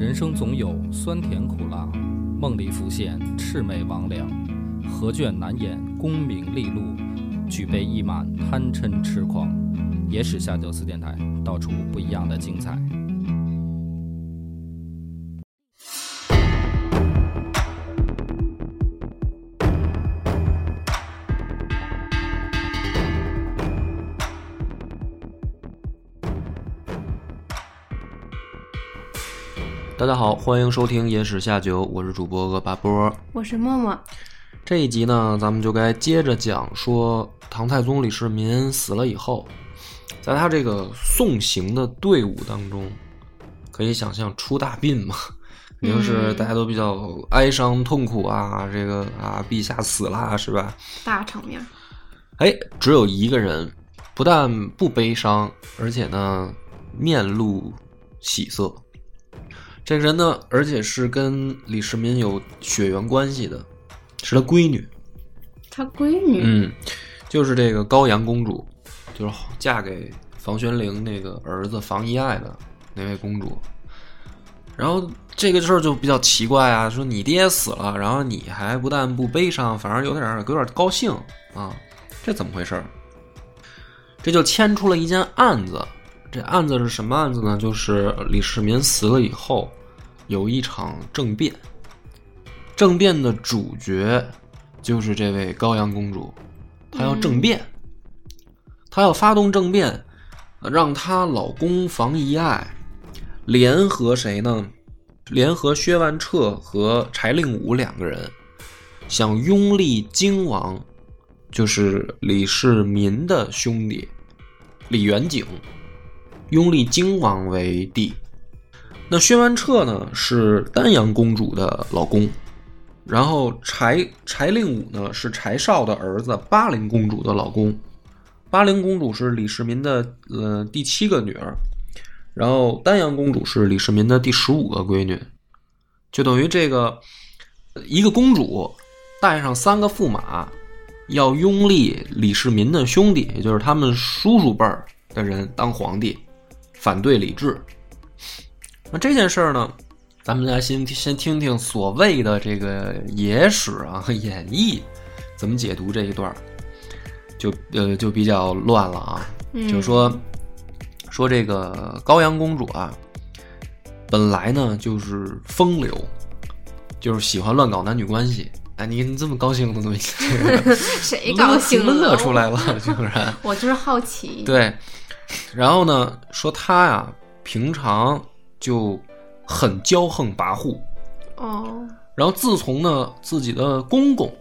人生总有酸甜苦辣，梦里浮现魑魅魍魉，何卷难掩功名利禄，举杯一满贪嗔痴狂。野史下酒四电台，道出不一样的精彩。大家好，欢迎收听《野史下酒》，我是主播恶八波。我是默默，这一集呢，咱们就该接着讲说唐太宗李世民死了以后，在他这个送行的队伍当中，可以想象出大殡嘛，肯定是大家都比较哀伤痛苦啊，这个啊，陛下死了是吧？大场面。哎，只有一个人，不但不悲伤，而且呢，面露喜色。这个人呢，而且是跟李世民有血缘关系的，是他闺女。他闺女，嗯，就是这个高阳公主，就是嫁给房玄龄那个儿子房遗爱的那位公主。然后这个事儿就比较奇怪啊，说你爹死了，然后你还不但不悲伤，反而有点有点高兴啊，这怎么回事儿？这就牵出了一件案子。这案子是什么案子呢？就是李世民死了以后，有一场政变。政变的主角就是这位高阳公主，她要政变，她要发动政变，让她老公房遗爱联合谁呢？联合薛万彻和柴令武两个人，想拥立荆王，就是李世民的兄弟李元景。拥立荆王为帝，那薛万彻呢是丹阳公主的老公，然后柴柴令武呢是柴少的儿子巴陵公主的老公，巴陵公主是李世民的呃第七个女儿，然后丹阳公主是李世民的第十五个闺女，就等于这个一个公主带上三个驸马，要拥立李世民的兄弟，也就是他们叔叔辈儿的人当皇帝。反对李治，那这件事儿呢，咱们来先先听听所谓的这个野史啊演绎怎么解读这一段，就呃就比较乱了啊。就说说这个高阳公主啊，本来呢就是风流，就是喜欢乱搞男女关系。哎，你你这么高兴的东西，谁高兴了？乐出来了，竟然！我就是好奇。对。然后呢，说他呀，平常就很骄横跋扈，哦。然后自从呢自己的公公，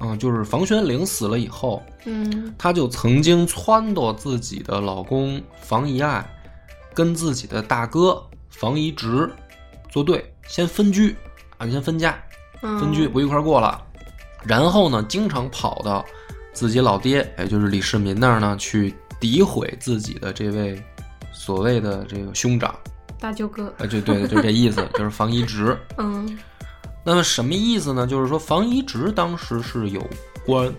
嗯，就是房玄龄死了以后，嗯，他就曾经撺掇自己的老公房遗爱，跟自己的大哥房遗直作对，先分居啊，先分家，分居不一块过了。然后呢，经常跑到自己老爹，也就是李世民那儿呢去。诋毁自己的这位所谓的这个兄长，大舅哥，啊，就对，就是这意思，就是房遗直。嗯，那么什么意思呢？就是说房遗直当时是有官，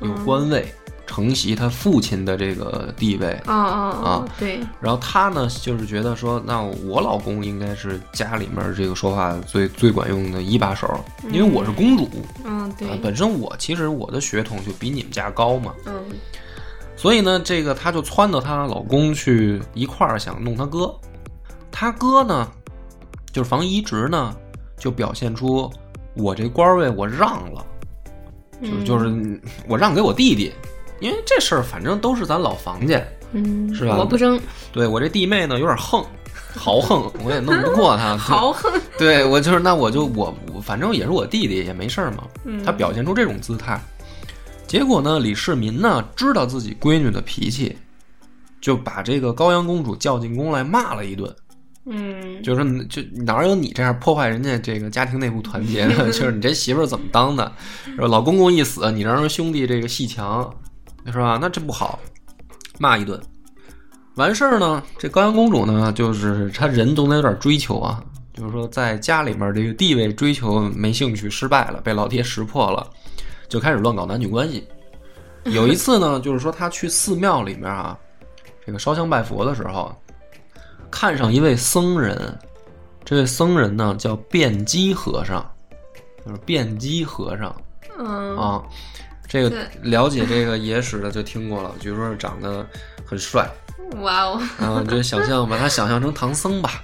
有官位，承袭他父亲的这个地位。啊啊啊！对。然后他呢，就是觉得说，那我老公应该是家里面这个说话最最管用的一把手，因为我是公主。嗯，对。本身我其实我的血统就比你们家高嘛。嗯。所以呢，这个她就撺掇她老公去一块儿想弄她哥，她哥呢，就是房遗直呢，就表现出我这官位我让了，就就是我让给我弟弟，因为这事儿反正都是咱老房家，嗯，是吧？我不争。对我这弟妹呢有点横，豪横，我也弄不过他。豪横。对我就是那我就我反正也是我弟弟也没事儿嘛。他表现出这种姿态。结果呢，李世民呢知道自己闺女的脾气，就把这个高阳公主叫进宫来骂了一顿。嗯，就是就哪有你这样破坏人家这个家庭内部团结的？就是你这媳妇儿怎么当的？老公公一死，你让人兄弟这个戏强，是吧？那这不好，骂一顿。完事儿呢，这高阳公主呢，就是她人总得有点追求啊，就是说在家里面这个地位追求没兴趣，失败了，被老爹识破了。就开始乱搞男女关系。有一次呢，就是说她去寺庙里面啊，这个烧香拜佛的时候，看上一位僧人，这位僧人呢叫辩机和尚，就是辩机和尚。嗯。啊。这个了解这个野史的就听过了，据说是长得很帅，哇哦，啊，就想象把他想象成唐僧吧。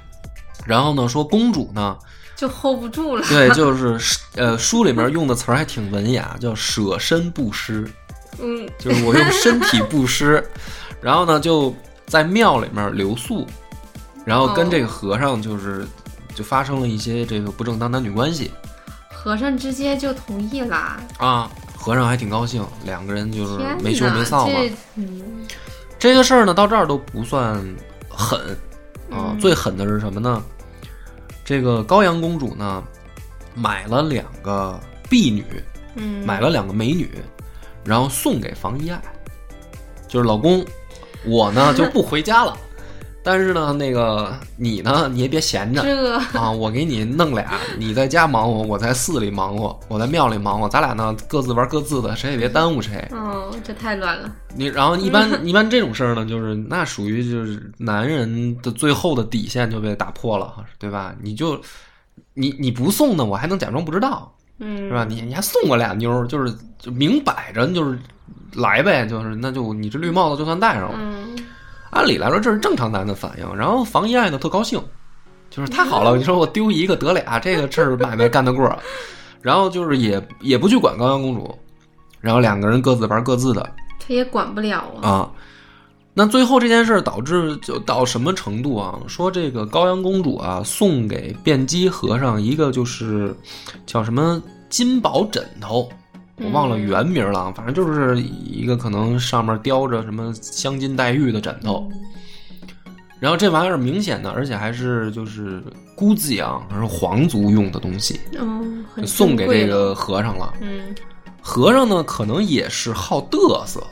然后呢，说公主呢，就 hold 不住了。对，就是呃，书里面用的词儿还挺文雅，叫舍身布施，嗯。就是我用身体布施，然后呢就在庙里面留宿，然后跟这个和尚就是就发生了一些这个不正当男女关系和尚直接就同意了。啊。和尚还挺高兴，两个人就是没羞没臊嘛。这嗯这个事儿呢，到这儿都不算狠啊，嗯最狠的是什么呢？这个高阳公主呢，买了两个婢女，嗯，买了两个美女，然后送给房遗爱，就是老公，我呢就不回家了，但是呢，那个你呢，你也别闲着这啊，我给你弄俩，你在家忙活，我在寺里忙活，我在庙里忙活，咱俩呢各自玩各自的，谁也别耽误谁。哦，这太乱了。你然后一般 一般这种事儿呢，就是那属于就是男人的最后的底线就被打破了，对吧？你就你你不送呢，我还能假装不知道，嗯，是吧？你你还送我俩妞儿，就是就明摆着就是来呗，就是那就你这绿帽子就算戴上了。嗯按理来说这是正常男的反应，然后房一爱呢特高兴，就是太好了，你说我丢一个得俩，这个事儿买卖干得过，然后就是也也不去管高阳公主，然后两个人各自玩各自的。他也管不了啊。啊。那最后这件事儿导致就到什么程度啊？说这个高阳公主啊，送给辩机和尚一个就是叫什么金宝枕头，我忘了原名了，反正就是一个可能上面雕着什么镶金戴玉的枕头。然后这玩意儿明显的，而且还是就是姑子养，而是皇族用的东西，嗯，就送给这个。和尚了。嗯，和尚呢，可能也是好嘚瑟，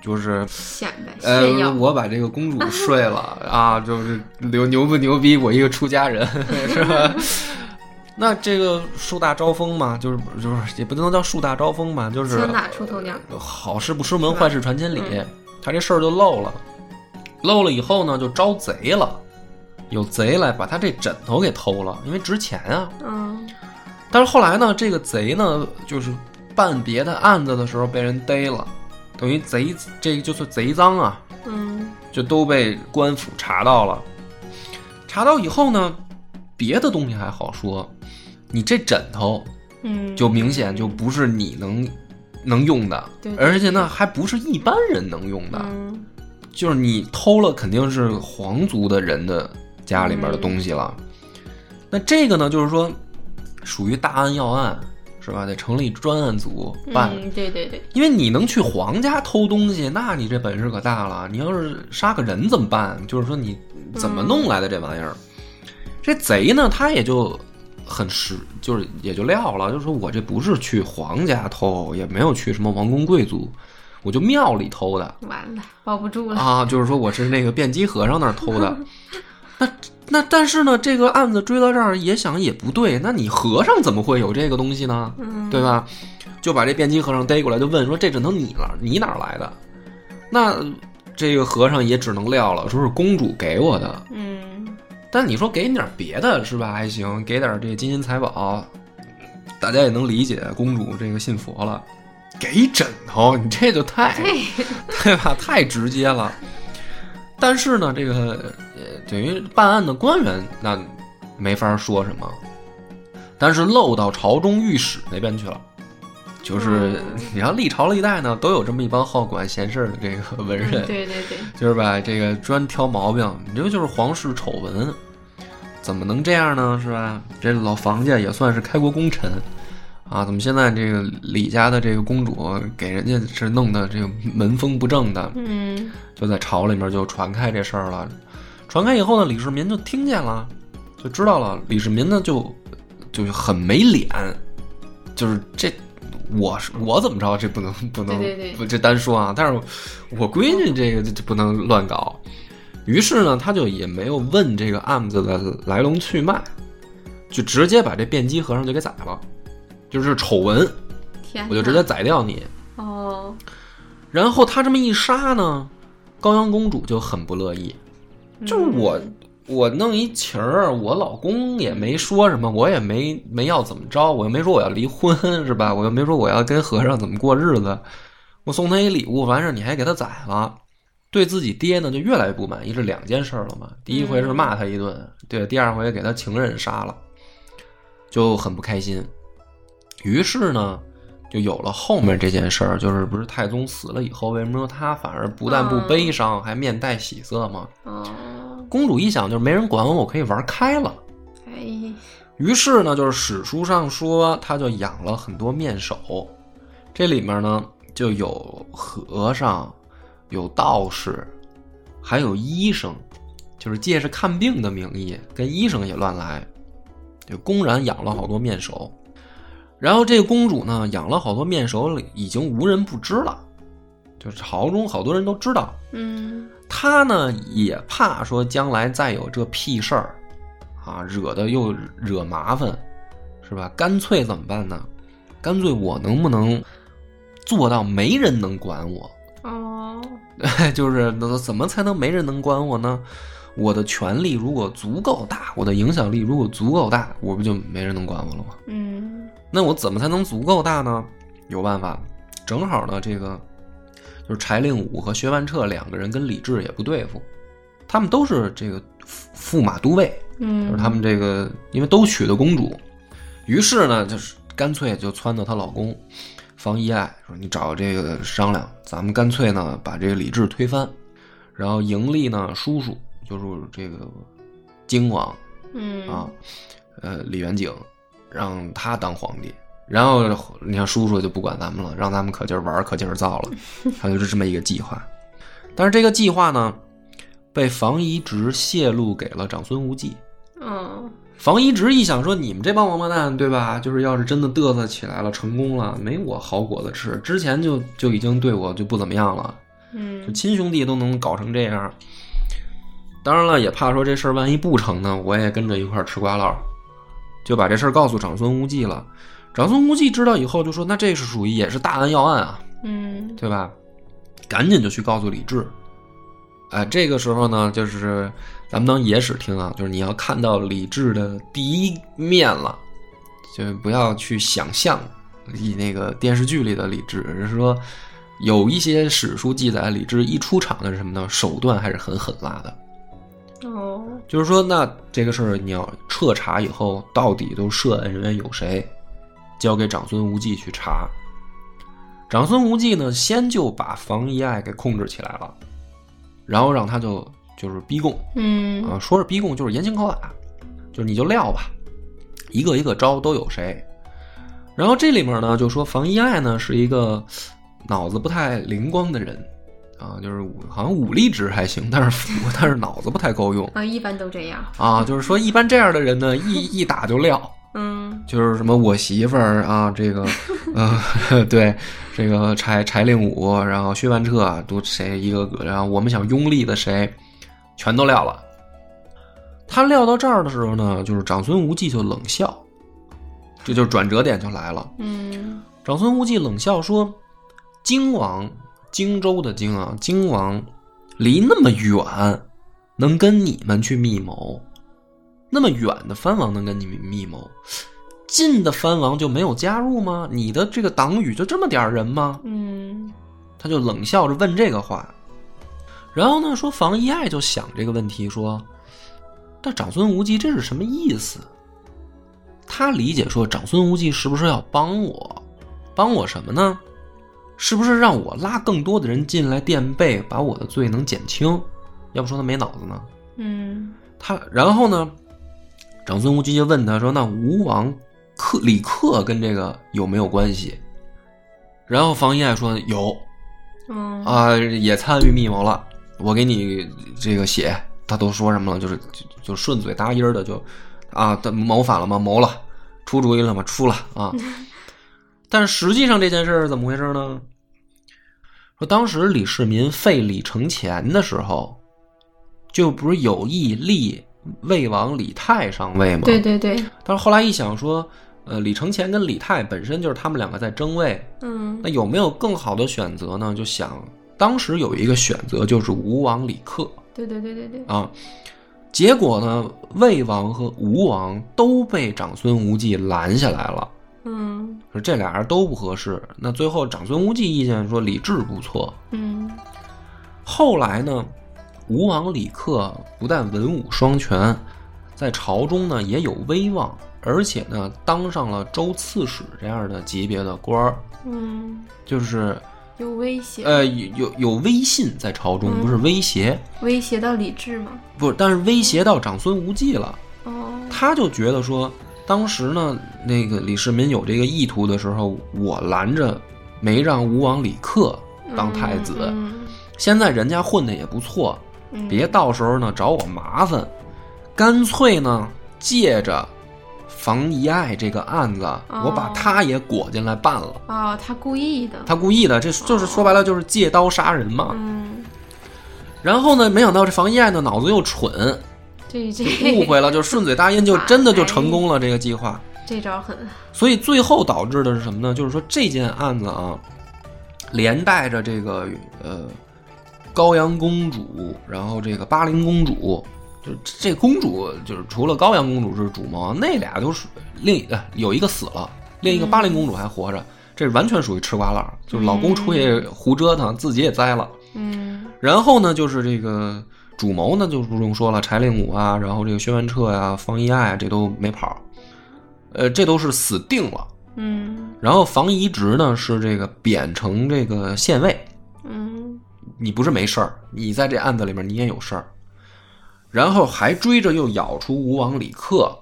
就是显摆呃我把这个公主睡了 啊，就是牛牛不牛逼？我一个出家人 是吧？那这个树大招风嘛，就是就是也不能叫树大招风吧，就是枪打出头鸟。好事不出门，坏事传千里嗯。他这事儿就漏了，漏了以后呢，就招贼了，有贼来把他这枕头给偷了，因为值钱啊。嗯但是后来呢，这个贼呢，就是办别的案子的时候被人逮了，等于贼这个就是贼赃啊，嗯就都被官府查到了。查到以后呢，别的东西还好说，你这枕头嗯，就明显就不是你能能用的，对对而且呢还不是一般人能用的，嗯就是你偷了肯定是皇族的人的家里面的东西了。那这个呢，就是说属于大案要案，是吧？得成立专案组办。嗯，对对对，因为你能去皇家偷东西，那你这本事可大了。你要是杀个人怎么办？就是说你怎么弄来的这玩意儿？这贼呢，他也就很实，就是也就撂了，就是说我这不是去皇家偷，也没有去什么王公贵族，我就庙里偷的完了，保不住了。啊。就是说我是那个辩机和尚那儿偷的。那那但是呢，这个案子追到这儿也想也不对，那你和尚怎么会有这个东西呢？嗯，对吧？就把这辩机和尚逮过来，就问说：“这只能你了你哪儿来的？”那这个和尚也只能撂了，说是公主给我的。嗯，但你说给你点别的是吧？还行，给点这金银财宝，大家也能理解。公主这个信佛了，给枕头，你这就太对 吧？太直接了。但是呢，这个呃，等于办案的官员那没法说什么，但是漏到朝中御史那边去了。就是嗯你看历朝历代呢，都有这么一帮好管闲事儿的这个文人，嗯对对对，就是吧，这个专挑毛病。你这就是皇室丑闻，怎么能这样呢？是吧？这老房家也算是开国功臣啊，怎么现在这个李家的这个公主给人家是弄的这个门风不正的？嗯就在朝里面就传开这事儿了。传开以后呢，李世民就听见了，就知道了。李世民呢就就很没脸，就是这我是我怎么着，这不能 不能不这单说啊。但是我闺女这个这这不能乱搞。于是呢，他就也没有问这个案子的来龙去脉，就直接把这辩机和尚就给宰了，就是丑闻，我就直接宰掉你。哦，然后他这么一杀呢，高阳公主就很不乐意，就是我嗯我弄一情儿，我老公也没说什么，我也没没要怎么着，我又没说我要离婚，是吧？我又没说我要跟和尚怎么过日子，我送他一礼物，完事儿你还给他宰了，对自己爹呢就越来越不满意，这两件事儿了嘛。第一回是骂他一顿，对，第二回给他情人杀了，就很不开心。于是呢，就有了后面这件事儿，就是不是太宗死了以后，为什么说他反而不但不悲伤，还面带喜色吗？哦，公主一想，就是没人管我，我可以玩开了。哎，于是呢，就是史书上说，她就养了很多面首，这里面呢就有和尚，有道士，还有医生，就是借着看病的名义跟医生也乱来，就公然养了好多面首。然后这个公主呢，养了好多面首，已经无人不知了，就是朝中好多人都知道。嗯，她呢也怕说将来再有这屁事儿，啊，惹的又惹麻烦，是吧？干脆怎么办呢？干脆我能不能做到没人能管我？哦，就是那怎么才能没人能管我呢？我的权力如果足够大，我的影响力如果足够大，我不就没人能管我了吗？嗯，那我怎么才能足够大呢？有办法，正好呢，这个就是柴令武和薛万彻两个人跟李治也不对付，他们都是这个驸驸马都尉，嗯，就是他们这个因为都娶的公主，于是呢，就是干脆就撺掇她老公房遗爱说：“你找这个商量，咱们干脆呢把这个李治推翻，然后迎立呢叔叔，就是这个荆王嗯，啊，呃李元景，让他当皇帝。然后你看叔叔就不管咱们了，让咱们可劲儿玩儿，可劲儿造了，他就是这么一个计划。但是这个计划呢，被房遗直泄露给了长孙无忌。嗯，房遗直一想说：“你们这帮王八蛋，对吧？就是要是真的嘚瑟起来了，成功了，没我好果子吃。之前就就已经对我就不怎么样了，就嗯，亲兄弟都能搞成这样。当然了，也怕说这事儿万一不成呢，我也跟着一块儿吃瓜唠，就把这事儿告诉长孙无忌了。长孙无忌知道以后就说：“那这是属于也是大案要案啊，嗯，对吧？”赶紧就去告诉李治。哎，这个时候呢，就是咱们当野史听啊，就是你要看到李治的第一面了，就不要去想象以那个电视剧里的李治，而是说有一些史书记载，李治一出场的是什么呢？手段还是很狠辣的。哦，就是说，那这个事儿你要彻查以后，到底都涉案人员有谁，交给长孙无忌去查。长孙无忌呢，先就把房遗爱给控制起来了，然后让他就就是逼供嗯，啊，说是逼供就是严刑拷打，就是你就撂吧，一个一个招都有谁。然后这里面呢，就说房遗爱呢是一个脑子不太灵光的人啊，就是武好像武力值还行，但是 但是脑子不太够用。啊，一般都这样，啊，就是说一般这样的人呢，一一打就撂，嗯，就是什么我媳妇儿啊，这个，呃，对，这个柴柴令武，然后薛万彻啊，都谁一个个，然后我们想拥立的谁，全都撂了。他撂到这儿的时候呢，就是长孙无忌就冷笑，这就是转折点就来了。嗯，长孙无忌冷笑说：“荆王，荆州的荆啊，荆王离那么远，能跟你们去密谋？那么远的藩王能跟你密谋？近的藩王就没有加入吗？你的这个党羽就这么点儿人吗？”嗯，他就冷笑着问这个话。然后呢，说房遗爱就想这个问题，说：“那长孙无忌这是什么意思？”他理解说，长孙无忌是不是要帮我？帮我什么呢？是不是让我拉更多的人进来垫背，把我的罪能减轻？要不说他没脑子呢。嗯，他然后呢，长孙无忌就问他说：“那吴王克李克跟这个有没有关系？”然后房遗爱说：“有嗯，啊，也参与密谋了。我给你这个写，他都说什么了？就是就就顺嘴答音儿的就啊，他谋反了吗？谋了，出主意了吗？出了啊。但实际上这件事儿是怎么回事呢？说当时李世民废李承乾的时候，就不是有意立魏王李泰上位嘛？对对对，但是后来一想说，呃，李承乾跟李泰本身就是他们两个在争位，嗯那有没有更好的选择呢？就想当时有一个选择就是吴王李克对对对对对，啊，结果呢，魏王和吴王都被长孙无忌拦下来了，嗯说这俩人都不合适。那最后长孙无忌意见说李治不错。嗯后来呢，吴王李克不但文武双全，在朝中呢也有威望，而且呢当上了州刺史这样的级别的官儿，嗯，就是有威胁，呃有有有威信在朝中，不是威胁，威胁到李治吗？不，但是威胁到长孙无忌了。哦，他就觉得说，当时呢，那个李世民有这个意图的时候，我拦着没让吴王李克当太子。嗯现在人家混的也不错，嗯，别到时候呢找我麻烦，干脆呢借着房遗爱这个案子，我把他也裹进来办了。哦，他故意的，他故意的，这就是说白了就是借刀杀人嘛。嗯，然后呢，没想到这房遗爱呢脑子又蠢，这这误会了，就顺嘴答应，就 真的就成功了这个计划。这招狠，所以最后导致的是什么呢？就是说这件案子啊，连带着这个呃高阳公主，然后这个巴陵公主，就这公主就是除了高阳公主是主谋，那俩都是另呃有一个死了，另一个巴陵公主还活着，这完全属于吃瓜烂儿，就是老公出去胡折腾，自己也栽了。嗯然后呢，就是这个主谋呢，就不用说了，柴令武啊，然后这个薛万彻呀、方一爱啊，这都没跑，呃，这都是死定了。嗯然后房遗直呢是这个贬成这个县尉，嗯你不是没事儿，你在这案子里面你也有事儿，然后还追着又咬出吴王李克，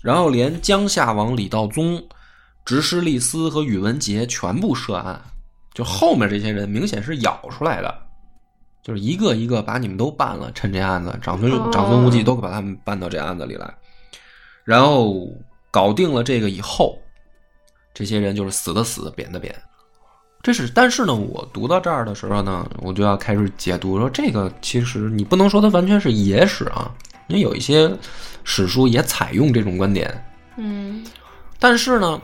然后连江夏王李道宗、执师利思和宇文杰全部涉案，就后面这些人明显是咬出来的，就是一个一个把你们都办了，趁这案子，长孙哦长孙无忌都把他们办到这案子里来，然后搞定了这个以后，这些人就是死的死，贬的贬。这是，但是呢，我读到这儿的时候呢，我就要开始解读说，这个其实你不能说它完全是野史啊，因为有一些史书也采用这种观点，嗯但是呢，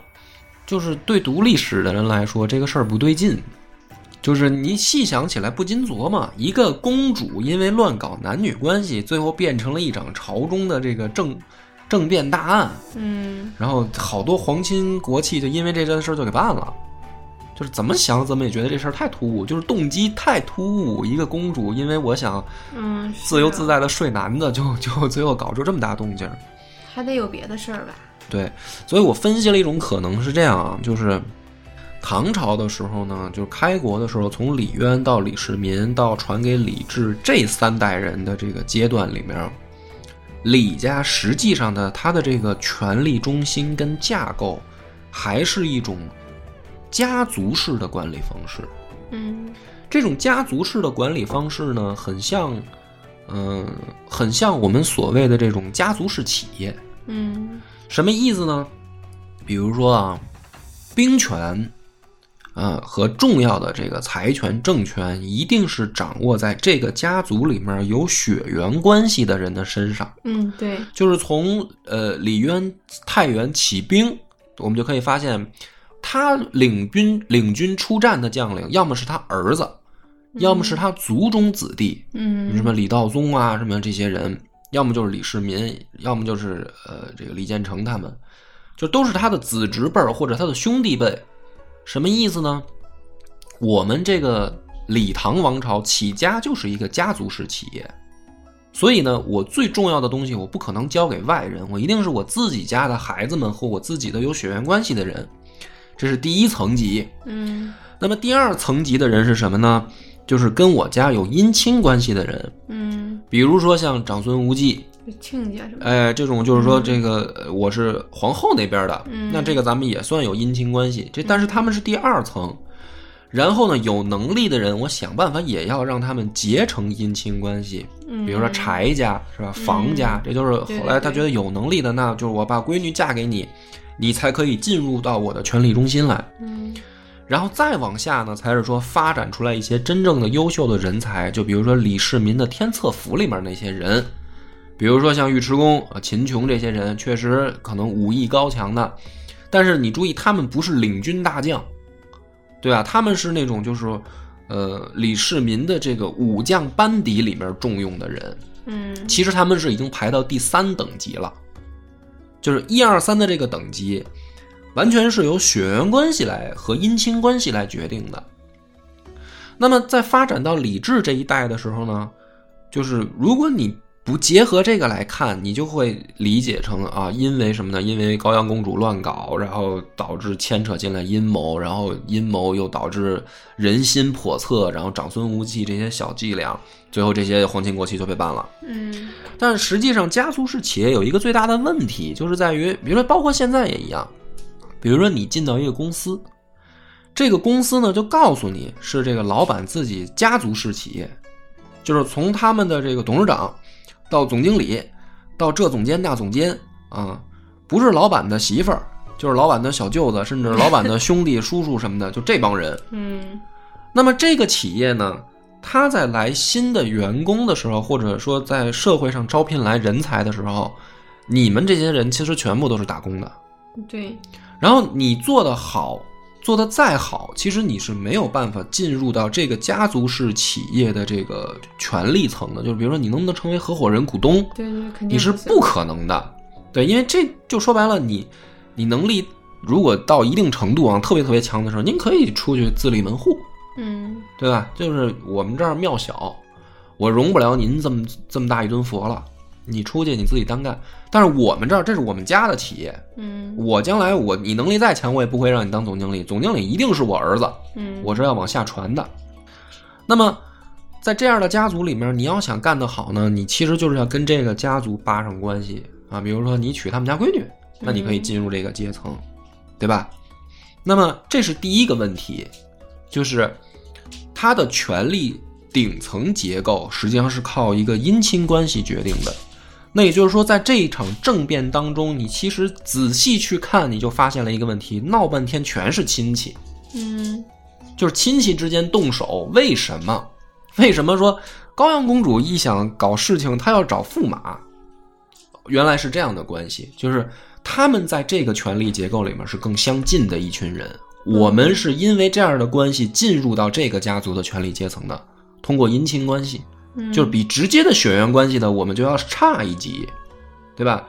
就是对读历史的人来说，这个事儿不对劲。就是你细想起来，不禁琢磨：一个公主因为乱搞男女关系，最后变成了一场朝中的这个政政变大案，嗯然后好多皇亲国戚就因为这件事儿就给办了。就是怎么想怎么也觉得这事儿太突兀，就是动机太突兀。一个公主因为我想嗯，自由自在，在的睡男的，就就最后搞出这么大动静儿。还得有别的事儿吧？对，所以我分析了一种可能是这样啊，就是唐朝的时候呢，就是开国的时候，从李渊到李世民到传给李治这三代人的这个阶段里面，李家实际上的他的这个权力中心跟架构，还是一种家族式的管理方式。嗯这种家族式的管理方式呢，很像，嗯、很像我们所谓的这种家族式企业。嗯什么意思呢？比如说啊，兵权，啊和重要的这个财权、政权，一定是掌握在这个家族里面有血缘关系的人的身上。嗯，对，就是从呃李渊太原起兵，我们就可以发现，他领军领军出战的将领，要么是他儿子，要么是他族中子弟，嗯什么李道宗啊，什么这些人，要么就是李世民，要么就是呃这个李建成他们，就都是他的子侄辈或者他的兄弟辈。什么意思呢？我们这个李唐王朝起家就是一个家族式企业，所以呢，我最重要的东西我不可能交给外人，我一定是我自己家的孩子们和我自己的有血缘关系的人，这是第一层级。嗯。那么第二层级的人是什么呢？就是跟我家有姻亲关系的人，嗯，比如说像长孙无忌，亲家什么的？哎，这种就是说这个呃我是皇后那边的，嗯。那这个咱们也算有姻亲关系。这但是他们是第二层，然后呢，有能力的人，我想办法也要让他们结成姻亲关系，嗯，比如说柴家是吧，房家，这就是后来他觉得有能力的，那就是我把闺女嫁给你，你才可以进入到我的权力中心来。嗯然后再往下呢，才是说发展出来一些真正的优秀的人才，就比如说李世民的天策府里面那些人，比如说像尉迟恭、啊秦琼这些人，确实可能武艺高强的，但是你注意，他们不是领军大将，对吧？他们是那种就是，呃，李世民的这个武将班底里面重用的人，嗯其实他们是已经排到第三等级了，就是一二三的这个等级，完全是由血缘关系来和姻亲关系来决定的。那么在发展到李治这一代的时候呢，就是如果你不结合这个来看，你就会理解成啊，因为什么呢？因为高阳公主乱搞，然后导致牵扯进来阴谋，然后阴谋又导致人心叵测，然后长孙无忌这些小伎俩，最后这些皇亲国戚就被办了。嗯但实际上，家族式企业有一个最大的问题，就是在于，比如说，包括现在也一样，比如说你进到一个公司，这个公司呢就告诉你是这个老板自己家族式企业，就是从他们的这个董事长到总经理，到这总监那总监啊，不是老板的媳妇儿，就是老板的小舅子，甚至老板的兄弟、叔叔什么的，就这帮人。嗯那么这个企业呢，他在来新的员工的时候，或者说在社会上招聘来人才的时候，你们这些人其实全部都是打工的。对，然后你做的好，做得再好，其实你是没有办法进入到这个家族式企业的这个权力层的。就是比如说，你能不能成为合伙人、股东，对对，肯定你是不可能的。对，因为这就说白了，你你能力如果到一定程度啊，特别特别强的时候，您可以出去自立门户。嗯对吧？就是我们这儿庙小，我容不了您这么这么大一尊佛了。你出去你自己单干，但是我们这儿这是我们家的企业，嗯我将来我你能力再强，我也不会让你当总经理，总经理一定是我儿子，嗯，我是要往下传的。那么在这样的家族里面，你要想干得好呢，你其实就是要跟这个家族搭上关系啊。比如说你娶他们家闺女，那你可以进入这个阶层，对吧？那么这是第一个问题，就是他的权力顶层结构实际上是靠一个姻亲关系决定的。那也就是说，在这一场政变当中，你其实仔细去看，你就发现了一个问题：闹半天全是亲戚。嗯就是亲戚之间动手，为什么？为什么说高阳公主一想搞事情，她要找驸马？原来是这样的关系，就是他们在这个权力结构里面是更相近的一群人。我们是因为这样的关系进入到这个家族的权力阶层的，通过姻亲关系，嗯，就是比直接的血缘关系呢，我们就要差一级，对吧？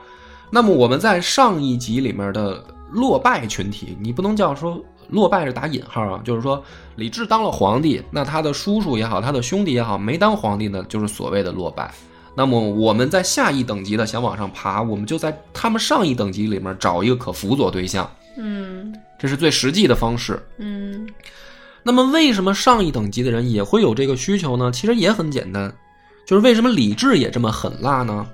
那么我们在上一集里面的落败群体，你不能叫说落败是打引号啊，就是说李治当了皇帝，那他的叔叔也好，他的兄弟也好，没当皇帝呢，就是所谓的落败。那么我们在下一等级的想往上爬，我们就在他们上一等级里面找一个可辅佐对象，嗯这是最实际的方式。嗯那么为什么上一等级的人也会有这个需求呢？其实也很简单，就是为什么李治也这么狠辣呢？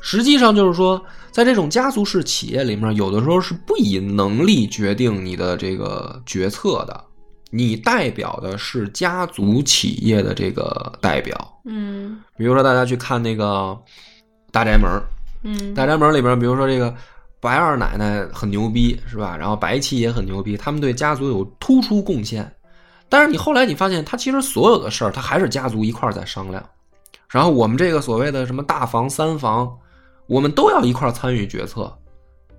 实际上就是说，在这种家族式企业里面，有的时候是不以能力决定你的这个决策的，你代表的是家族企业的这个代表。嗯比如说，大家去看那个《大宅门》，嗯，《大宅门》里边，比如说这个白二奶奶很牛逼，是吧？然后白七也很牛逼，他们对家族有突出贡献。但是你后来你发现，他其实所有的事儿，他还是家族一块儿在商量。然后我们这个所谓的什么大房、三房，我们都要一块儿参与决策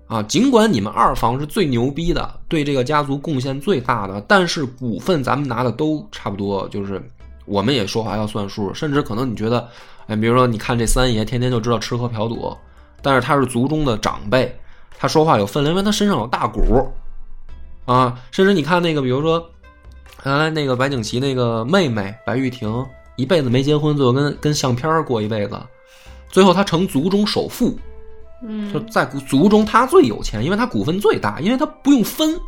啊。尽管你们二房是最牛逼的，对这个家族贡献最大的，但是股份咱们拿的都差不多，就是我们也说话要算数，甚至可能你觉得，哎，比如说你看这三爷天天就知道吃喝嫖赌，但是他是族中的长辈，他说话有分量，因为他身上有大股啊。甚至你看那个，比如说原来那个白景琦那个妹妹白玉婷，一辈子没结婚，最后跟跟相片过一辈子，最后她成族中首富，嗯就在族中她最有钱，因为她股份最大，因为她不用分。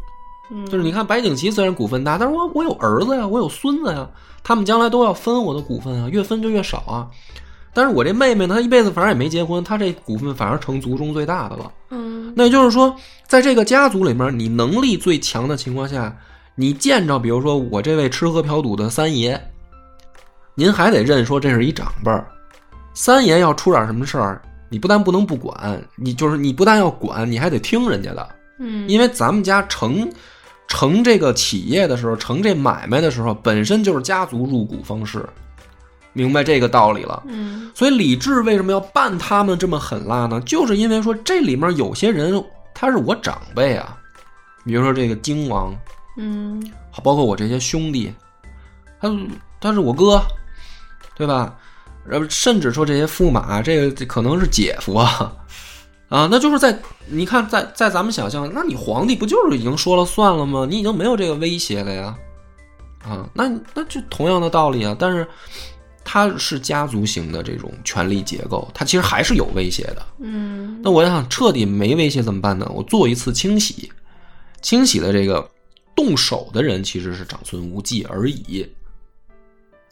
嗯就是你看白景琦虽然股份大，但是我我有儿子呀，我有孙子呀，他们将来都要分我的股份啊，越分就越少啊。但是我这妹妹呢，她一辈子反正也没结婚，她这股份反而成族中最大的了。嗯那也就是说，在这个家族里面，你能力最强的情况下，你见着比如说我这位吃喝嫖赌的三爷，您还得认说这是一长辈儿。三爷要出点什么事儿，你不但不能不管，你就是你不但要管，你还得听人家的。嗯，因为咱们家成成这个企业的时候，成这买卖的时候，本身就是家族入股方式，明白这个道理了。嗯所以李治为什么要办他们这么狠辣呢？就是因为说这里面有些人他是我长辈啊，比如说这个荆王，嗯包括我这些兄弟，他他是我哥，对吧？然后甚至说这些驸马，这个这可能是姐夫啊，啊，那就是在你看，在在咱们想象，那你皇帝不就是已经说了算了吗？你已经没有这个威胁了呀，啊，那那就同样的道理啊。但是它是家族型的这种权力结构，它其实还是有威胁的。嗯那我想彻底没威胁怎么办呢？我做一次清洗，清洗的这个动手的人其实是长孙无忌而已。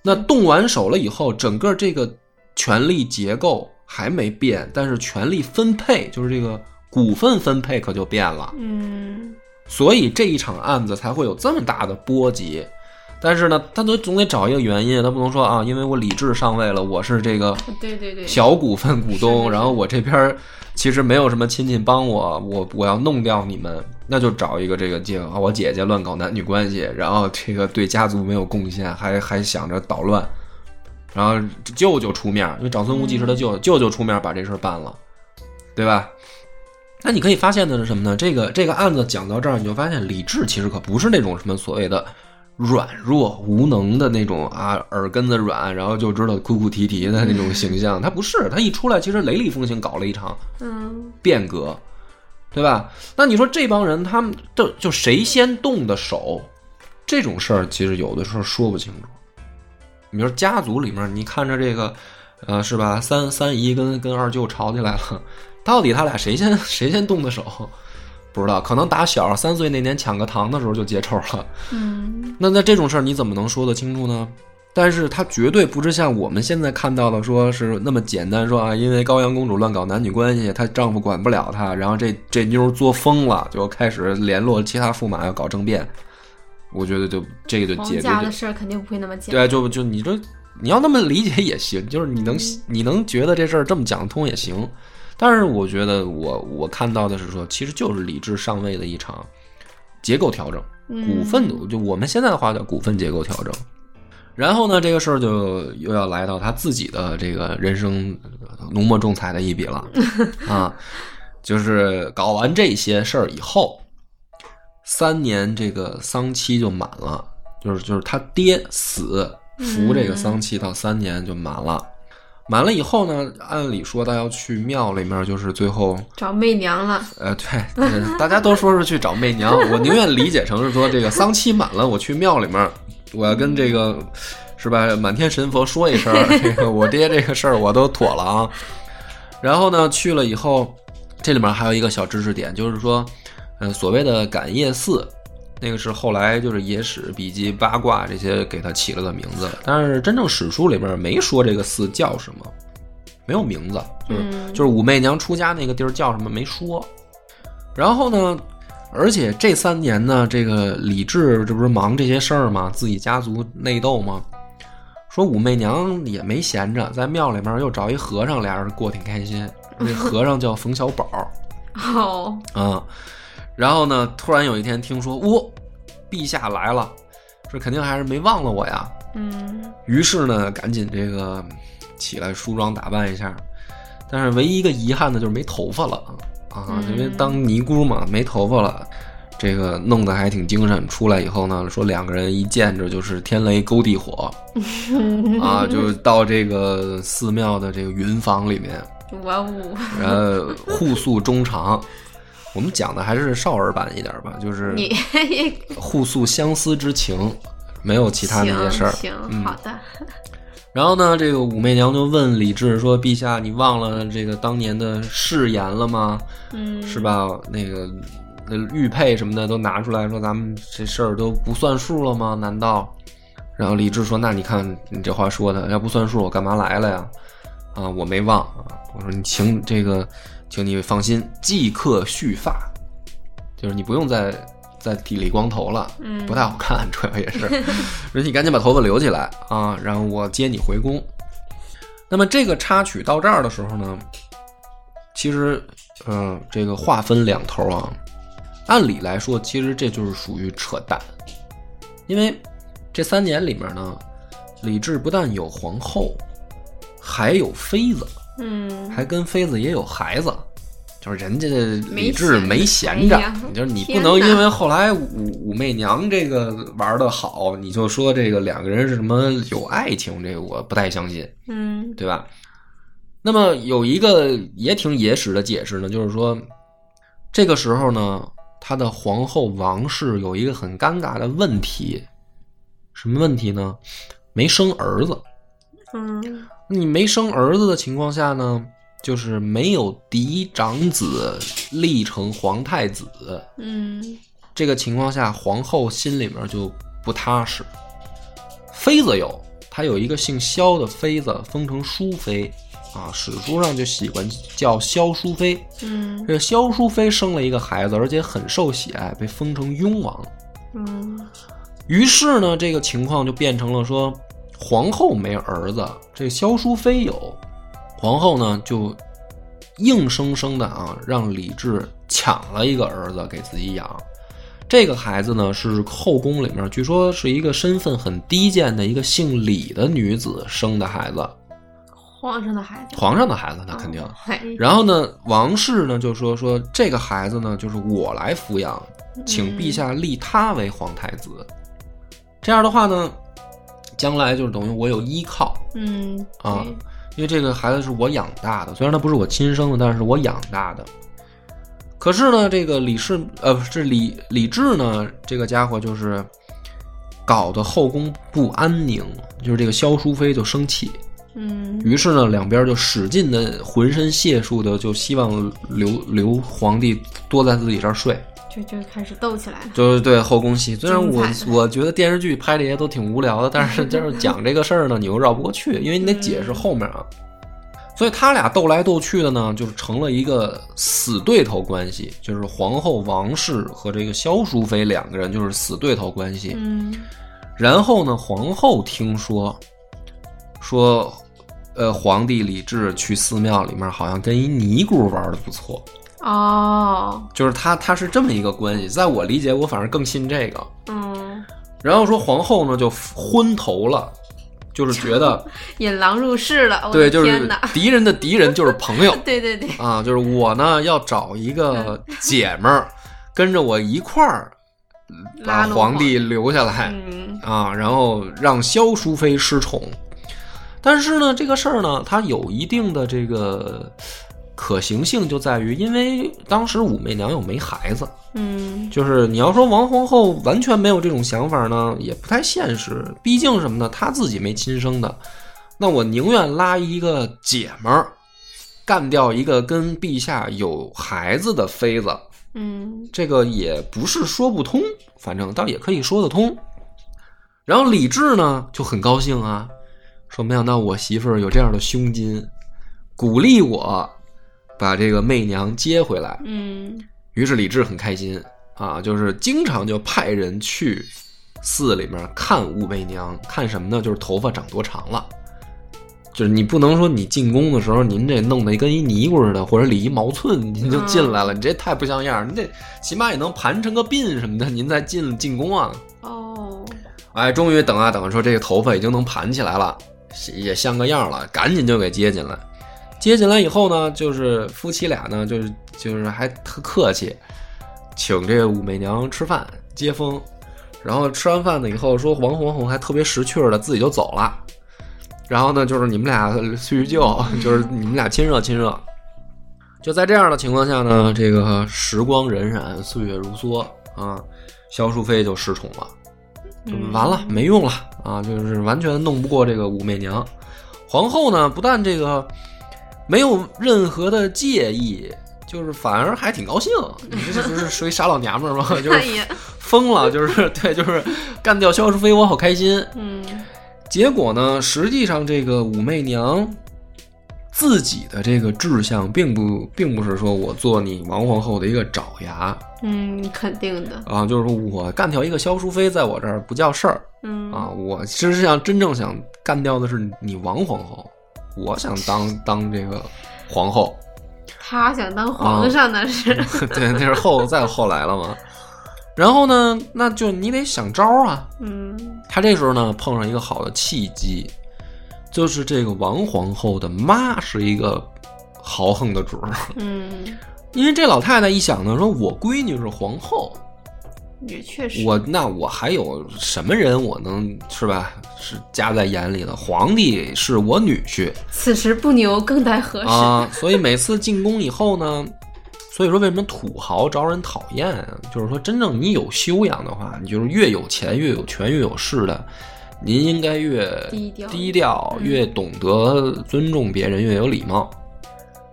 那动完手了以后，整个这个权力结构还没变，但是权力分配就是这个股份分配可就变了。嗯所以这一场案子才会有这么大的波及。但是呢，他都总得找一个原因，他不能说啊，因为我理智上位了，我是这个对对对，小股份股是东，是然后我这边儿其实没有什么亲戚帮我，我我要弄掉你们，那就找一个这个借口，啊我姐姐乱搞男女关系，然后这个对家族没有贡献，还还想着捣乱，然后舅舅出面，因为长孙无忌是他舅舅舅出面把这事儿办了，对吧？那你可以发现的是什么呢？这个这个案子讲到这儿，你就发现李治其实可不是那种什么所谓的软弱无能的那种啊，耳根子软，然后就知道哭哭啼啼的那种形象。他不是，他一出来其实雷厉风行，搞了一场嗯变革，对吧？那你说这帮人他们就就谁先动的手，这种事儿其实有的时候说不清楚。你比如说家族里面，你看着这个，呃，是吧？三三姨跟跟二舅吵起来了，到底他俩谁先谁先动的手？不知道，可能打小三岁那年抢个糖的时候就结仇了。嗯那那这种事儿你怎么能说得清楚呢？但是他绝对不是像我们现在看到的，说是那么简单，说啊，因为高阳公主乱搞男女关系，她丈夫管不了她，然后这这妞儿作疯了，就开始联络其他驸马要搞政变。我觉得就这个就皇解决的事儿肯定不会那么简单对，啊。就就你这你要那么理解也行，就是你能你能觉得这事儿这么讲通也行。但是我觉得我我看到的是说，其实就是理智上位的一场结构调整。股份就我们现在的话叫股份结构调整。然后呢，这个事儿就又要来到他自己的这个人生呃浓墨重彩的一笔了 啊，就是搞完这些事儿以后，三年这个丧期就满了，就是就是他爹死服这个丧期到三年就满了。满了以后呢，按理说他要去庙里面，就是最后找媚娘了，呃，对，呃大家都说是去找媚娘，我宁愿理解成是说这个丧期满了，我去庙里面，我要跟这个是吧满天神佛说一声，这个我爹这个事儿我都妥了啊。然后呢，去了以后，这里面还有一个小知识点，就是说，嗯、所谓的感业寺，那个是后来就是野史笔记、八卦这些给他起了个名字，但是真正史书里边没说这个寺叫什么，没有名字，就是、嗯就是武媚娘出家那个地儿叫什么没说。然后呢，而且这三年呢，这个李治这不是忙这些事儿吗？自己家族内斗吗？说武媚娘也没闲着，在庙里面又找一和尚，俩人过挺开心。那和尚叫冯小宝 哦，啊。然后呢，突然有一天听说，哦，陛下来了，这肯定还是没忘了我呀。嗯于是呢，赶紧这个起来梳妆打扮一下，但是唯一一个遗憾的就是没头发了啊，嗯因为当尼姑嘛，没头发了，这个弄得还挺精神。出来以后呢，说两个人一见着就是天雷勾地火 啊，就到这个寺庙的这个云房里面，哇哦，然后互诉衷肠。我们讲的还是少儿版一点吧，就是你 互诉相思之情，没有其他那些事儿。行嗯，好的，然后呢，这个武媚娘就问李治说：“陛下，你忘了这个当年的誓言了吗？嗯，是吧？那个那玉佩什么的都拿出来说，咱们这事儿都不算数了吗？难道？”然后李治说：“那你看你这话说的，要不算数，我干嘛来了呀？啊，我没忘啊。我说你请这个，请你放心，即刻续发，就是你不用再再剃理光头了，嗯不太好看，主要也是。说你赶紧把头发留起来啊，然后我接你回宫。那么这个插曲到这儿的时候呢，其实，嗯、这个话分两头啊。按理来说，其实这就是属于扯淡，因为这三年里面呢，李治不但有皇后，还有妃子，嗯还跟妃子也有孩子。就是人家李没治闲没闲着哎，就是你不能因为后来武武媚娘这个玩的好，你就说这个两个人是什么有爱情，这个我不太相信。嗯对吧？那么有一个也挺野史的解释呢，就是说，这个时候呢，他的皇后王氏有一个很尴尬的问题，什么问题呢？没生儿子。嗯你没生儿子的情况下呢，就是没有嫡长子立成皇太子。嗯这个情况下，皇后心里面就不踏实。妃子有，她有一个姓萧的妃子，封成淑妃，啊，史书上就喜欢叫萧淑妃。嗯这个萧淑妃生了一个孩子，而且很受喜爱，被封成雍王。嗯于是呢，这个情况就变成了说，皇后没儿子，这萧淑妃有，皇后呢就硬生生的啊让李治抢了一个儿子给自己养。这个孩子呢是后宫里面据说是一个身份很低贱的一个姓李的女子生的孩子，皇上的孩子，皇上的孩子那肯定。然后呢，王氏呢就说说这个孩子呢就是我来抚养，请陛下立他为皇太子。这样的话呢，将来就是等于我有依靠，嗯啊因为这个孩子是我养大的，虽然他不是我亲生的，但是我养大的。可是呢，这个李氏呃不是李李治呢，这个家伙就是搞得后宫不安宁，就是这个萧淑妃就生气，嗯。于是呢，两边就使劲的浑身解数的，就希望刘刘皇帝多在自己这儿睡，就就开始斗起来了。就是对后宫戏。虽然我我觉得电视剧拍这些都挺无聊的，但是就是讲这个事儿呢，你又绕不过去，因为你得解释后面啊。所以他俩斗来斗去的呢，就是成了一个死对头关系，就是皇后王氏和这个萧淑妃两个人就是死对头关系。嗯然后呢，皇后听说，说，呃，皇帝李治去寺庙里面好像跟一尼姑玩的不错，哦就是他他是这么一个关系。在我理解，我反而更信这个。嗯，然后说皇后呢就昏头了，就是觉得 引狼入室了，我对，就是天哪！敌人的敌人就是朋友 对对对，啊，就是我呢要找一个姐们儿跟着我一块儿把拉拢皇帝留下来。嗯啊，然后让萧淑妃失宠。但是呢，这个事儿呢，它有一定的这个可行性，就在于因为当时武媚娘又没孩子，嗯就是你要说王皇后完全没有这种想法呢，也不太现实。毕竟什么呢，她自己没亲生的，那我宁愿拉一个姐们儿，干掉一个跟陛下有孩子的妃子，嗯这个也不是说不通，反正倒也可以说得通。然后李治呢就很高兴啊，说没想到我媳妇儿有这样的胸襟，鼓励我把这个媚娘接回来。嗯于是李治很开心啊，就是经常就派人去寺里面看武媚娘，看什么呢？就是头发长多长了。就是你不能说你进宫的时候，您这弄得跟一尼姑似的，或者理一毛寸您就进来了，你这太不像样儿。你这起码也能盘成个鬓什么的，您再进进宫啊。哦哎，终于等啊等啊，说这个头发已经能盘起来了，也像个样了，赶紧就给接进来。接进来以后呢，就是夫妻俩呢，就是就是还特客气，请这个武媚娘吃饭接风。然后吃完饭呢以后，说王皇后还特别识趣儿的自己就走了。然后呢，就是你们俩叙叙旧，就是你们俩亲热亲热。就在这样的情况下呢，这个时光荏苒，岁月如梭啊，萧淑妃就失宠了。就嗯完了，没用了啊！就是完全弄不过这个武媚娘。皇后呢，不但这个没有任何的介意，就是反而还挺高兴。你这不是属于傻老娘们儿吗？就是疯了，就是 对，就是干掉萧淑妃，我好开心。嗯结果呢，实际上这个武媚娘自己的这个志向，并不并不是说我做你王皇后的一个爪牙嗯，肯定的，啊，就是说我干掉一个萧淑妃，在我这儿不叫事儿。嗯啊，我实际上真正想干掉的是你王皇后，我想当当这个皇后，他想当皇上那是，对，那是后再后来了嘛。然后呢，那就你得想招啊。嗯他这时候呢碰上一个好的契机，就是这个王皇后的妈是一个豪横的主儿，嗯因为这老太太一想呢，说我闺女是皇后，也确实，我那我还有什么人我能是吧？是加在眼里的？皇帝是我女婿此时不牛更待何时？啊，所以每次进宫以后呢，所以说为什么土豪招人讨厌啊？就是说真正你有修养的话，你就是越有钱越有权越有势的，您应该越低调低调，嗯越懂得尊重别人，越有礼貌。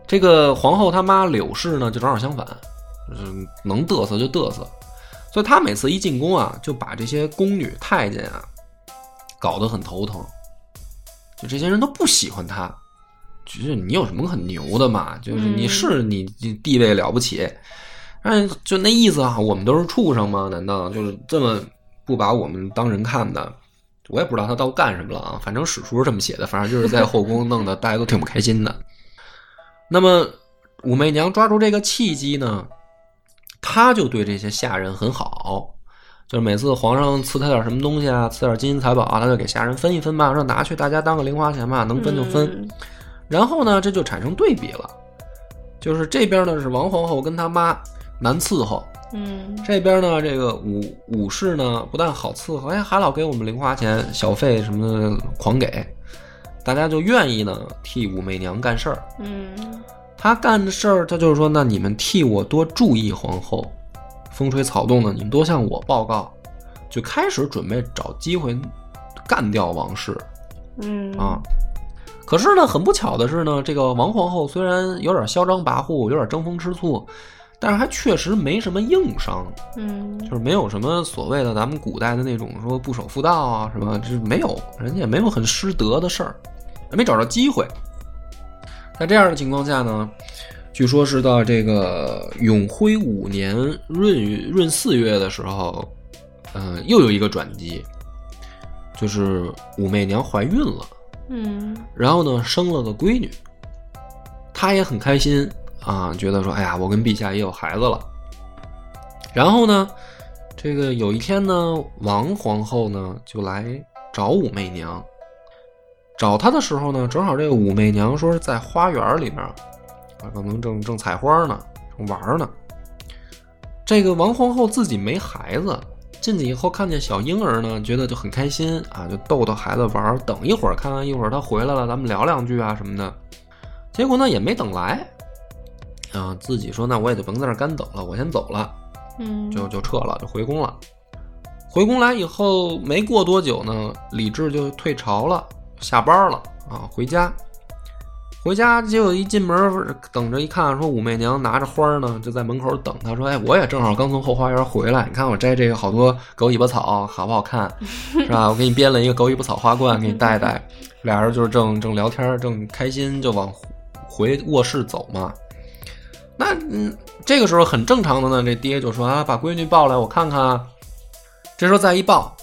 这个皇后她妈柳氏呢，就正好相反，就是能嘚瑟就嘚瑟，所以他每次一进宫啊，就把这些宫女太监啊搞得很头疼，就这些人都不喜欢他。就是你有什么很牛的嘛？就是你嗯是你你地位了不起，嗯就那意思啊，我们都是畜生吗？难道就是这么不把我们当人看的？我也不知道他到干什么了啊，反正史书是这么写的，反正就是在后宫弄得大家都挺不开心的。那么武媚娘抓住这个契机呢，她就对这些下人很好，就是每次皇上赐他点什么东西啊，赐点金银财宝啊，他就给下人分一分吧，说拿去大家当个零花钱吧，能分就分。嗯。然后呢，这就产生对比了，就是这边呢是王皇后跟她妈难伺候，嗯。这边呢这个武武士呢不但好伺候，哎，还老给我们零花钱、小费什么的狂给，大家就愿意呢替武媚娘干事儿。嗯她干的事儿，他就是说，那你们替我多注意皇后，风吹草动的，你们多向我报告，就开始准备找机会干掉王氏。嗯啊。可是呢，很不巧的是呢，这个王皇后虽然有点嚣张跋扈，有点争风吃醋，但是还确实没什么硬伤，嗯就是没有什么所谓的咱们古代的那种说不守妇道啊什么，就是没有，人家也没有很失德的事儿，没找着机会。在这样的情况下呢，据说是到这个永徽五年闰闰四月的时候，呃，又有一个转机，就是武媚娘怀孕了。嗯然后呢，生了个闺女，她也很开心啊，觉得说，哎呀，我跟陛下也有孩子了。然后呢，这个有一天呢，王皇后呢就来找武媚娘，找他的时候呢，正好这个武媚娘说是在花园里面，啊，可能正正采花呢，正玩呢。这个王皇后自己没孩子，进去以后看见小婴儿呢，觉得就很开心啊，就逗逗孩子玩。等一会儿，看看一会儿他回来了，咱们聊两句啊什么的。结果呢也没等来，啊，自己说那我也就甭在这干等了，我先走了，嗯就就撤了，就回宫了。回宫来以后没过多久呢，李治就退朝了，下班了啊，回家。回家结果一进门，等着一看，说武媚娘拿着花呢，就在门口等他。说：“哎，我也正好刚从后花园回来，你看我摘这个好多狗尾巴草，好不好看？是吧？我给你编了一个狗尾巴草花冠，给你戴戴。”俩人就是正正聊天，正开心，就往回卧室走嘛。那嗯，这个时候很正常的呢，这爹就说：“啊，把闺女抱来，我看看。”这时候再一抱，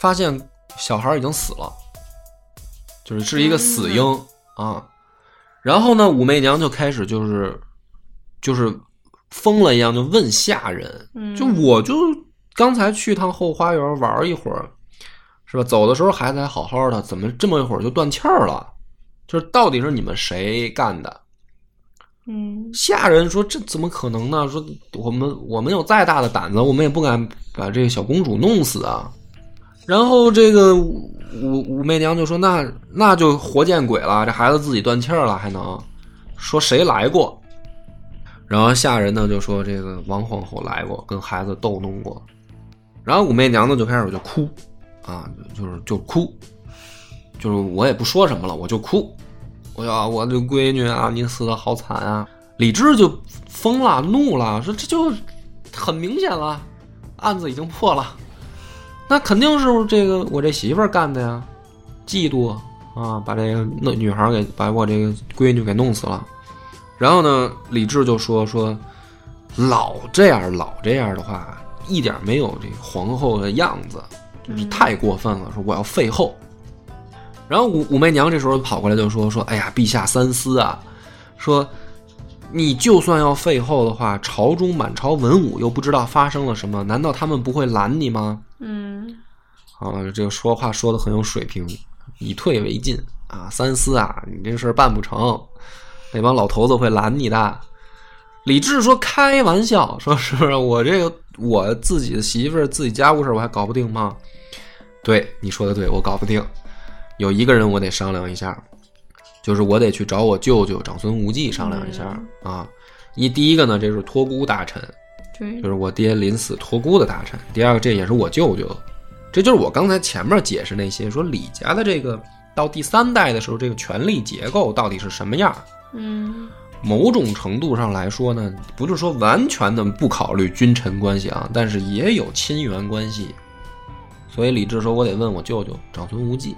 发现小孩已经死了，就是是一个死婴啊。然后呢，武媚娘就开始就是就是疯了一样，就问下人，嗯就我就刚才去趟后花园玩一会儿，是吧？走的时候孩子还好好的，怎么这么一会儿就断气儿了？就是到底是你们谁干的？嗯下人说这怎么可能呢？说我们我们有再大的胆子，我们也不敢把这个小公主弄死啊。然后这个武武媚娘就说：“那那就活见鬼了，这孩子自己断气了，还能说谁来过？”然后下人呢就说：“这个王皇后来过，跟孩子逗弄过。”然后武媚娘呢就开始就哭啊，就是就哭，就是我也不说什么了，我就哭。我呀，我这闺女啊，你死的好惨啊！李治就疯了，怒了，说这就很明显了，案子已经破了，那肯定是这个我这媳妇儿干的呀，嫉妒啊，把这个那女孩给把我这个闺女给弄死了。然后呢，李治就说说，老这样老这样的话，一点没有这皇后的样子，就是太过分了。说我要废后。然后武武媚娘这时候跑过来就说说，哎呀，陛下三思啊，说你就算要废后的话，朝中满朝文武又不知道发生了什么，难道他们不会拦你吗？嗯啊，这个说话说的很有水平，以退为进啊，三思啊，你这事儿办不成，那帮老头子会拦你的。李治说：“开玩笑，说是不是我这个我自己的媳妇儿自己家务事儿我还搞不定吗？对，你说的对，我搞不定。有一个人我得商量一下，就是我得去找我舅舅长孙无忌商量一下、啊。一第一个呢，这是托孤大臣，对就是我爹临死托孤的大臣。第二个，这也是我舅舅，这就是我刚才前面解释那些说李家的这个到第三代的时候，这个权力结构到底是什么样。嗯某种程度上来说呢，不是说完全的不考虑君臣关系啊，但是也有亲缘关系。所以李治说：“我得问我舅舅长孙无忌。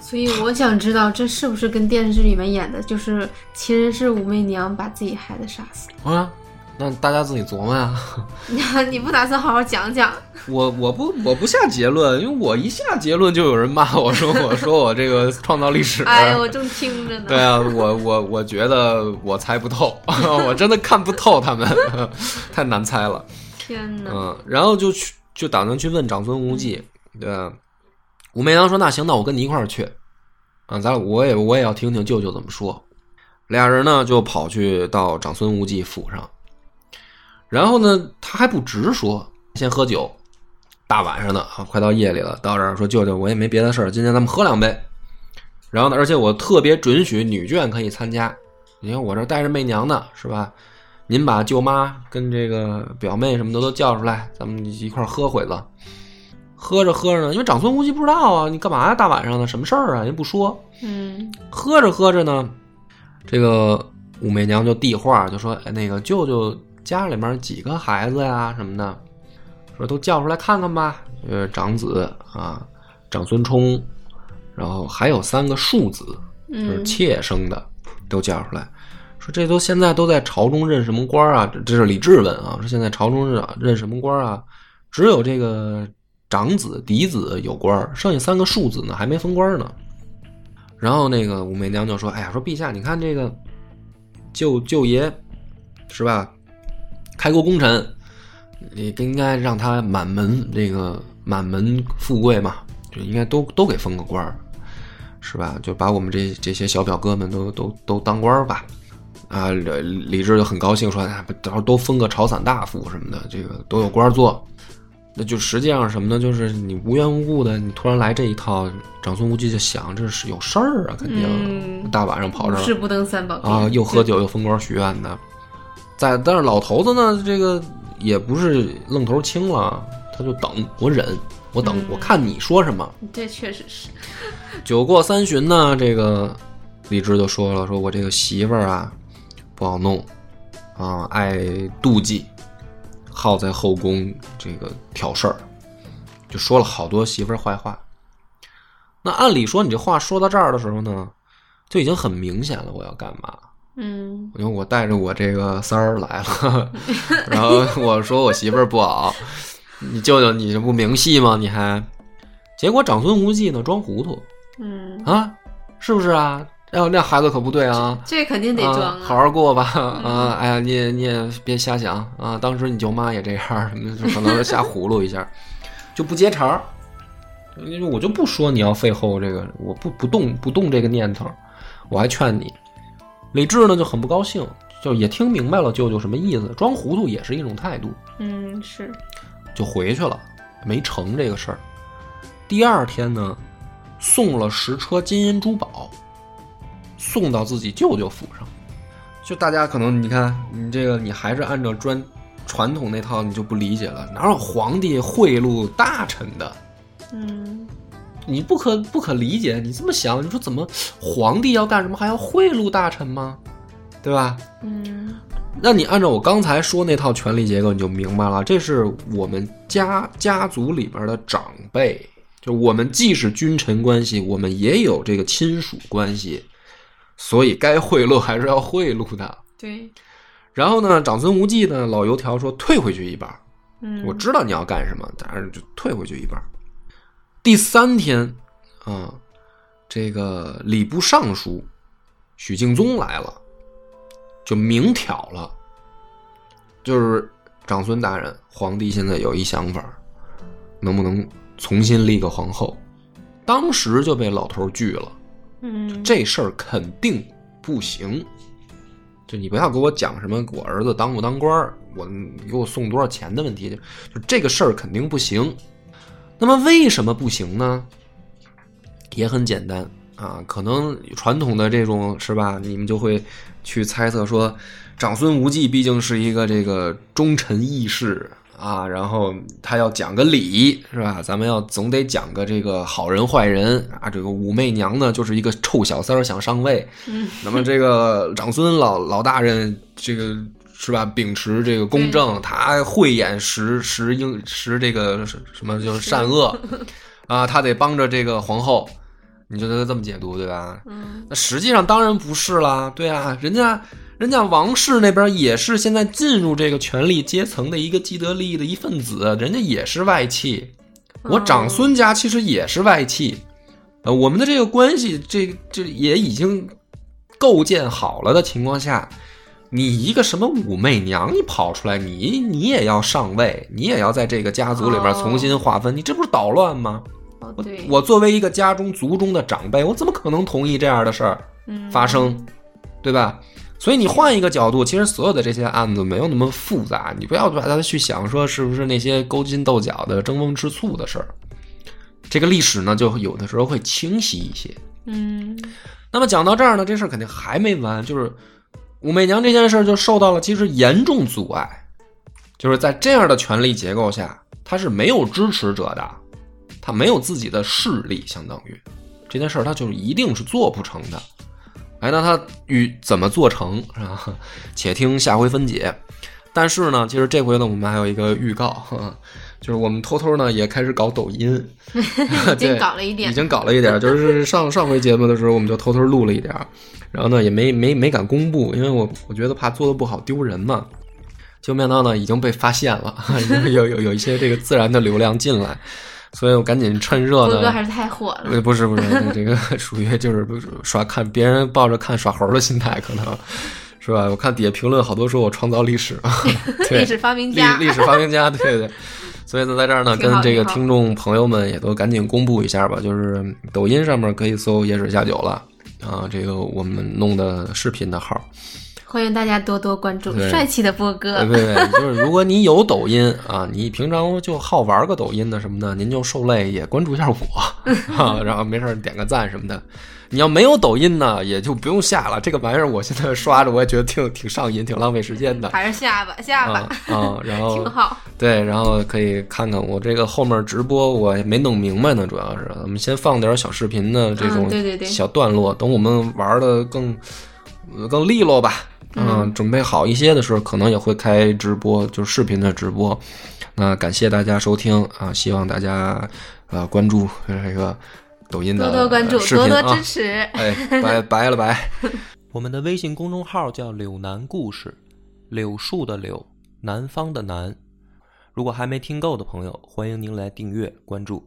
所以我想知道，这是不是跟电视里面演的，就是其实是武媚娘把自己孩子杀死？”啊，那大家自己琢磨呀。你不打算好好讲讲？我我不我不下结论，因为我一下结论就有人骂我说我说我这个创造历史。哎呀，我正听着呢。对啊，我我我觉得我猜不透，我真的看不透他们，太难猜了。天哪！嗯，然后就去就打算去问长孙无忌，对吧？武媚娘说：“那行，那我跟你一块儿去，啊，咱我也我也要听听舅舅怎么说。”俩人呢就跑去到长孙无忌府上，然后呢他还不直说，先喝酒，大晚上的啊，快到夜里了，到这儿说舅舅我也没别的事儿，今天咱们喝两杯。然后呢，而且我特别准许女眷可以参加，你看我这带着媚娘呢，是吧？您把舅妈跟这个表妹什么的都叫出来，咱们一块儿喝会子。喝着喝着呢，因为长孙无忌不知道啊，你干嘛呀？大晚上的什么事儿啊？人不说。嗯喝着喝着呢，这个武媚娘就递话，就说：“哎，那个舅舅家里面几个孩子呀？什么的，说都叫出来看看吧。呃，长子啊，长孙冲，然后还有三个庶子，就是嗯妾生的，都叫出来。说这都现在都在朝中任什么官啊？这这是李治问啊，说现在朝中任任什么官啊？只有这个长子、嫡子有官儿，剩下三个庶子呢还没封官呢。然后那个武媚娘就说：“哎呀，说陛下，你看这个舅舅爷是吧？开国功臣，你应该让他满门这个满门富贵嘛，就应该都都给封个官儿，是吧？就把我们这这些小表哥们都都都当官儿吧。”啊，李李治就很高兴说：“哎，到时候都封个朝散大夫什么的，这个都有官儿做。”那就实际上什么呢？就是你无缘无故的，你突然来这一套，长孙无忌就想这是有事儿啊，肯定、嗯大晚上跑这儿是不登三宝殿啊，又喝酒又封官许愿的。在但是老头子呢，这个也不是愣头青了，他就等我忍，我等、嗯我看你说什么。这确实是。酒过三巡呢，这个李治就说了，说我这个媳妇儿啊不好弄啊，爱妒忌，好在后宫这个挑事儿，就说了好多媳妇儿坏话。那按理说，你这话说到这儿的时候呢，就已经很明显了，我要干嘛？嗯因为我带着我这个三儿来了，然后我说我媳妇儿不好，你舅舅你这不明戏吗？你还，结果长孙无忌呢装糊涂嗯，啊，是不是啊？要那孩子可不对啊，这肯定得装啊，好好过吧啊！哎呀，你也你也别瞎想啊，当时你舅妈也这样，什么就可能瞎葫芦一下，就不接茬儿。因为我就不说你要废后这个，我不不动不动这个念头，我还劝你。李治呢就很不高兴，就也听明白了舅舅什么意思，装糊涂也是一种态度，嗯是。就回去了，没成这个事儿。第二天呢，送了十车金银珠宝，送到自己舅舅府上。就大家可能你看你这个，你还是按照专传统那套，你就不理解了。哪有皇帝贿赂大臣的？嗯你不可不可理解。你这么想，你说怎么皇帝要干什么还要贿赂大臣吗？对吧？嗯那你按照我刚才说那套权力结构，你就明白了，这是我们家家族里边的长辈，就我们既是君臣关系，我们也有这个亲属关系，所以该贿赂还是要贿赂的。对，然后呢，长孙无忌呢，老油条说退回去一半，嗯我知道你要干什么，但是就退回去一半。第三天，啊、这个礼部尚书许敬宗来了，就明挑了，就是长孙大人，皇帝现在有一想法，能不能重新立个皇后？当时就被老头拒了，嗯这事儿肯定不行。就你不要给我讲什么我儿子当不当官儿，我你给我送多少钱的问题，就就这个事儿肯定不行。那么为什么不行呢？也很简单啊，可能传统的这种是吧，你们就会去猜测说，长孙无忌毕竟是一个这个忠臣义士啊，然后他要讲个理是吧？咱们要总得讲个这个好人坏人啊。这个武媚娘呢，就是一个臭小三儿想上位，嗯，那么这个长孙老老大人这个是吧，秉持这个公正，他慧眼识识英识这个什么就是善恶 啊，他得帮着这个皇后。你就得这么解读，对吧？嗯，那实际上当然不是啦，对啊，人家人家王室那边也是现在进入这个权力阶层的一个既得利益的一份子，人家也是外戚。我长孙家其实也是外戚，呃，我们的这个关系，这这也已经构建好了的情况下，你一个什么武媚娘，你跑出来，你你也要上位，你也要在这个家族里面重新划分，你这不是捣乱吗？我哦对，我作为一个家中族中的长辈，我怎么可能同意这样的事儿嗯发生，对吧？所以你换一个角度，其实所有的这些案子没有那么复杂，你不要把它去想说是不是那些勾心斗角的、争风吃醋的事儿。这个历史呢，就有的时候会清晰一些。嗯那么讲到这儿呢，这事儿肯定还没完，就是武媚娘这件事儿就受到了其实严重阻碍，就是在这样的权力结构下，她是没有支持者的，她没有自己的势力，相当于这件事儿她就一定是做不成的。哎，那她与怎么做成是吧？且听下回分解。但是呢，其实这回呢，我们还有一个预告，呵呵就是我们偷偷呢也开始搞抖音，已经对搞了一点已，经搞了一点，就是上上回节目的时候，我们就偷偷录了一点儿，然后呢也没没没敢公布，因为我我觉得怕做的不好丢人嘛。结果没想到呢已经被发现了，已经有有有一些这个自然的流量进来，所以我赶紧趁热呢。波哥还是太火了，呃，不是不是，这个属于就是不是耍看别人抱着看耍猴的心态，可能是吧？我看底下评论好多说我创造历史，对，历史发明家，历史发明家，对对。所以呢，在这儿呢，跟这个听众朋友们也都赶紧公布一下吧，就是抖音上面可以搜“野史下酒”了啊，这个我们弄的视频的号。欢迎大家多多关注帅气的波哥对，对对，就是如果你有抖音啊，你平常就好玩个抖音的什么的，您就受累也关注一下我 啊，然后没事儿点个赞什么的。你要没有抖音呢，也就不用下了。这个玩意儿我现在刷着，我也觉得挺挺上瘾，挺浪费时间的。还是下吧下啊吧，啊，然后 挺好，对，然后可以看看我这个后面直播，我也没弄明白呢，主要是我们先放点小视频的这种嗯对对对小段落，等我们玩的更呃更利落吧，嗯，准备好一些的时候，可能也会开直播，就是视频的直播。那感谢大家收听啊，希望大家呃关注这个抖音的多多关注，多多支，持。哎，拜拜 了拜。我们的微信公众号叫“柳南故事”，柳树的柳，南方的南。如果还没听够的朋友，欢迎您来订阅关注。